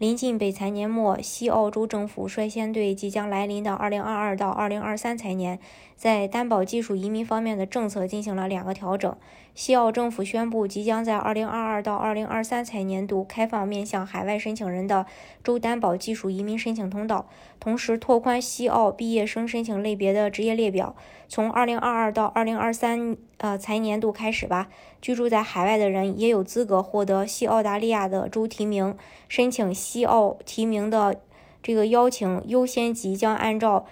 临近北财年末，西澳洲政府率先对即将来临的2022到2023财年，在担保技术移民方面的政策进行了两个调整。西澳政府宣布，即将在2022到2023财年度开放面向海外申请人的州担保技术移民申请通道，同时拓宽西澳毕业生申请类别的职业列表。从2022到2023呃财年度开始吧，居住在海外的人也有资格获得西澳大利亚的州提名，申请西澳提名的这个邀请优先级将按照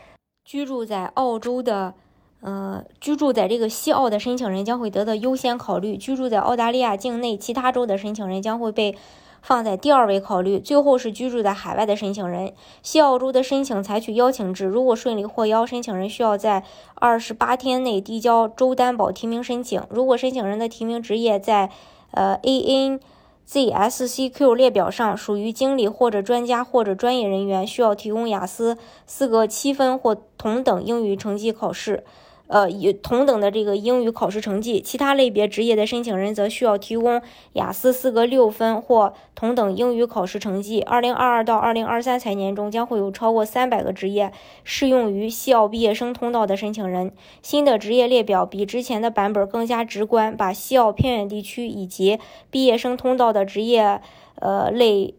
居住在澳洲的。呃，居住在这个西澳的申请人将会得到优先考虑，居住在澳大利亚境内其他州的申请人将会被放在第二位考虑，最后是居住在海外的申请人。西澳洲的申请采取邀请制，如果顺利获邀，申请人需要在二十八天内递交州担保提名申请。如果申请人的提名职业在呃，AN ZSCQ 列表上属于经理或者专家或者专业人员，需要提供雅思四个七分或同等英语成绩考试。呃，以同等的这个英语考试成绩，其他类别职业的申请人则需要提供雅思四个六分或同等英语考试成绩。二零二二到二零二三财年中，将会有超过三百个职业适用于西澳毕业生通道的申请人。新的职业列表比之前的版本更加直观，把西澳偏远地区以及毕业生通道的职业呃类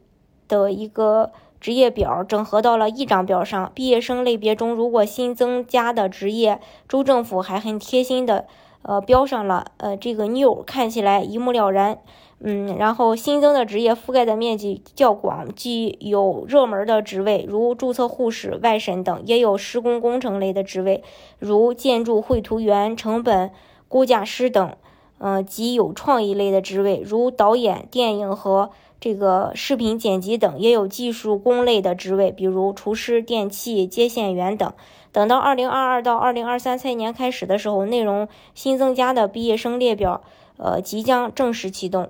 的一个。职业表整合到了一张表上。毕业生类别中，如果新增加的职业，州政府还很贴心的，呃，标上了，呃，这个 new，看起来一目了然。嗯，然后新增的职业覆盖的面积较广，既有热门的职位，如注册护士、外审等，也有施工工程类的职位，如建筑绘图员、成本估价师等。呃，及有创意类的职位，如导演、电影和。这个视频剪辑等也有技术工类的职位，比如厨师、电器接线员等。等到二零二二到二零二三财年开始的时候，内容新增加的毕业生列表，呃，即将正式启动。